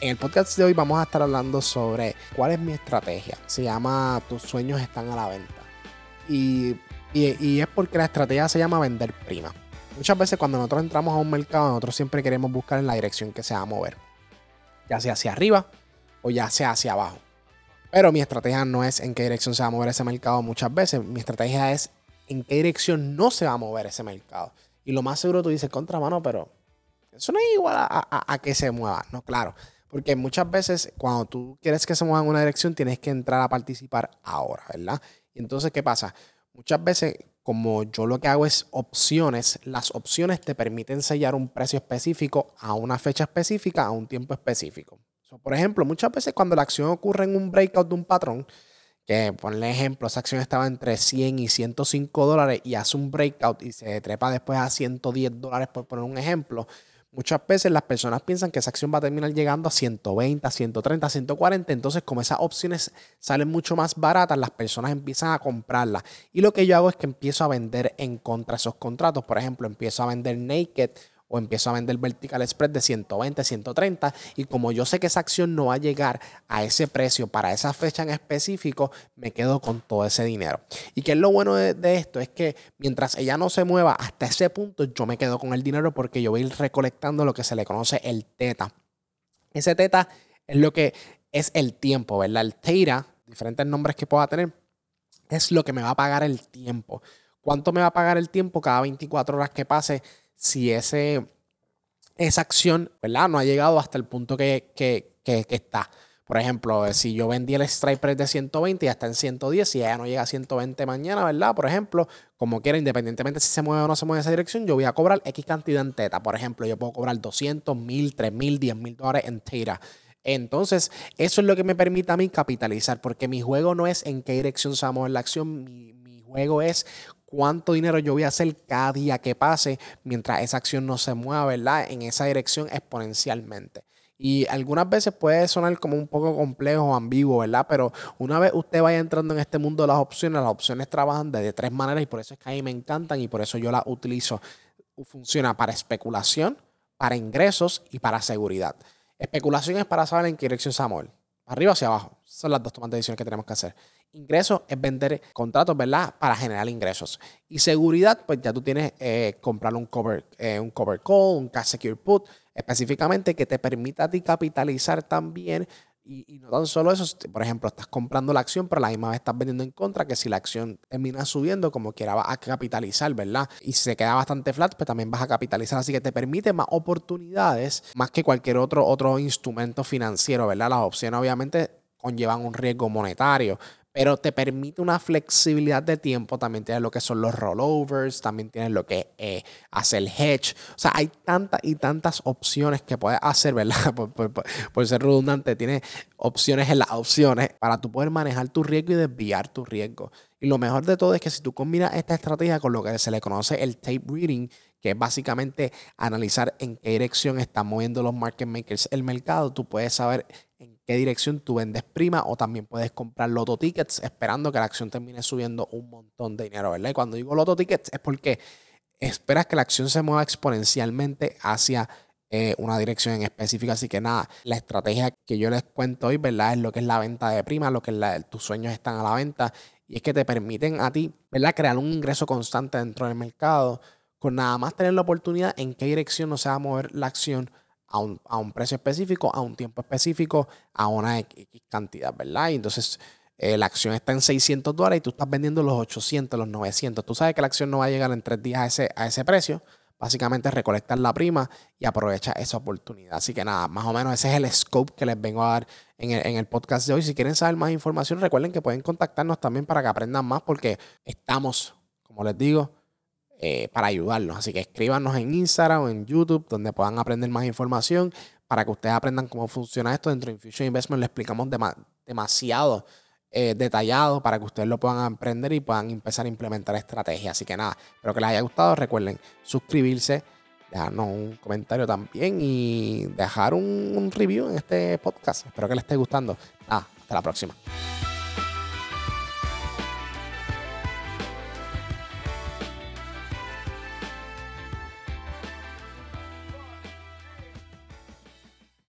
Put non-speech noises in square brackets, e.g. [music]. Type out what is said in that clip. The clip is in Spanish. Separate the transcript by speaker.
Speaker 1: el podcast de hoy vamos a estar hablando sobre cuál es mi estrategia. Se llama Tus sueños están a la venta. Y, y, es porque la estrategia se llama vender prima. Muchas veces cuando nosotros entramos a un mercado, nosotros siempre queremos buscar en la dirección que se va a mover. Ya sea hacia arriba o ya sea hacia abajo. Pero mi estrategia no es en qué dirección se va a mover ese mercado muchas veces. Mi estrategia es en qué dirección no se va a mover ese mercado. Y lo más seguro tú dices, contramano, pero eso no es igual a, que se mueva. No, claro. Porque muchas veces cuando tú quieres que se mueva en una dirección, tienes que entrar a participar ahora, ¿verdad? Y entonces, ¿qué pasa? Muchas veces, como yo lo que hago es opciones, las opciones te permiten sellar un precio específico a una fecha específica, a un tiempo específico. por ejemplo, muchas veces cuando la acción ocurre en un breakout de un patrón, que ponle ejemplo, esa acción estaba entre 100 y 105 dólares y hace un breakout y se trepa después a 110 dólares, por poner un ejemplo. Muchas veces las personas piensan que esa acción va a terminar llegando a 120, 130, 140. Entonces, como esas opciones salen mucho más baratas, las personas empiezan a comprarlas. Y lo que yo hago es que empiezo a vender en contra esos contratos. Por ejemplo, empiezo a vender naked o empiezo a vender vertical spread de 120, 130 y como yo sé que esa acción no va a llegar a ese precio para esa fecha en específico, me quedo con todo ese dinero. Y que es lo bueno de, esto es que mientras ella no se mueva hasta ese punto, yo me quedo con el dinero porque yo voy a ir recolectando lo que se le conoce el teta. Ese teta es lo que es el tiempo, ¿verdad? El teta, diferentes nombres que pueda tener, es lo que me va a pagar el tiempo. ¿Cuánto me va a pagar el tiempo cada 24 horas que pase si ese, esa acción ¿verdad? no ha llegado hasta el punto que, está. Por ejemplo, si yo vendí el strike de 120 y ya está en 110, si ya no llega a 120 mañana, ¿verdad? Por ejemplo, como quiera, independientemente si se mueve o no se mueve esa dirección, yo voy a cobrar X cantidad en teta. Por ejemplo, yo puedo cobrar 200, 1000, 3000, 10 mil dólares en teta. Entonces, eso es lo que me permite a mí capitalizar, porque mi juego no es en qué dirección se va a mover la acción, mi, mi juego es cuánto dinero yo voy a hacer cada día que pase mientras esa acción no se mueva, ¿verdad? En esa dirección exponencialmente. Y algunas veces puede sonar como un poco complejo o ambiguo, ¿verdad? Pero una vez usted vaya entrando en este mundo de las opciones, las opciones trabajan de, tres maneras y por eso es que a mí me encantan y por eso yo las utilizo. Funciona para especulación, para ingresos y para seguridad. Especulación es para saber en qué dirección se va a. Arriba hacia abajo. Son las dos tomas de decisiones que tenemos que hacer. Ingresos es vender contratos, ¿verdad? Para generar ingresos. Y seguridad, pues ya tú tienes eh, comprar un cover, eh, un cover call, un cash secure put, específicamente que te permita a ti capitalizar también. Y, no tan solo eso, por ejemplo, estás comprando la acción, pero la misma vez estás vendiendo en contra, que si la acción termina subiendo, como quiera, vas a capitalizar, ¿verdad? Y si se queda bastante flat, pues también vas a capitalizar. Así que te permite más oportunidades, más que cualquier otro, otro instrumento financiero, ¿verdad? Las opciones obviamente conllevan un riesgo monetario, pero te permite una flexibilidad de tiempo. También tienes lo que son los rollovers, también tienes lo que es hacer hedge. O sea, hay tantas y tantas opciones que puedes hacer, ¿verdad? [laughs] Por, ser redundante, tienes opciones en las opciones para tú poder manejar tu riesgo y desviar tu riesgo. Y lo mejor de todo es que si tú combinas esta estrategia con lo que se le conoce el tape reading, que es básicamente analizar en qué dirección están moviendo los market makers el mercado, tú puedes saber qué dirección tú vendes prima o también puedes comprar loto tickets esperando que la acción termine subiendo un montón de dinero, ¿verdad? Y cuando digo loto tickets es porque esperas que la acción se mueva exponencialmente hacia eh, una dirección en específica. Así que nada, la estrategia que yo les cuento hoy, ¿verdad? Es lo que es la venta de prima, lo que es tus sueños están a la venta y es que te permiten a ti, ¿verdad? Crear un ingreso constante dentro del mercado con nada más tener la oportunidad en qué dirección no se va a mover la acción a un, a un precio específico, a un tiempo específico, a una X cantidad, ¿verdad? Y entonces eh, la acción está en 600 dólares y tú estás vendiendo los 800, los 900. Tú sabes que la acción no va a llegar en tres días a ese, a ese precio. Básicamente recolectar la prima y aprovechar esa oportunidad. Así que nada, más o menos ese es el scope que les vengo a dar en el, en el podcast de hoy. Si quieren saber más información, recuerden que pueden contactarnos también para que aprendan más porque estamos, como les digo, eh, para ayudarlos. Así que escríbanos en Instagram o en YouTube donde puedan aprender más información para que ustedes aprendan cómo funciona esto. Dentro de Infusion Investment le explicamos demasiado eh, detallado para que ustedes lo puedan aprender y puedan empezar a implementar estrategias. Así que nada, espero que les haya gustado. Recuerden suscribirse, dejarnos un comentario también y dejar un, review en este podcast. Espero que les esté gustando. Hasta la próxima.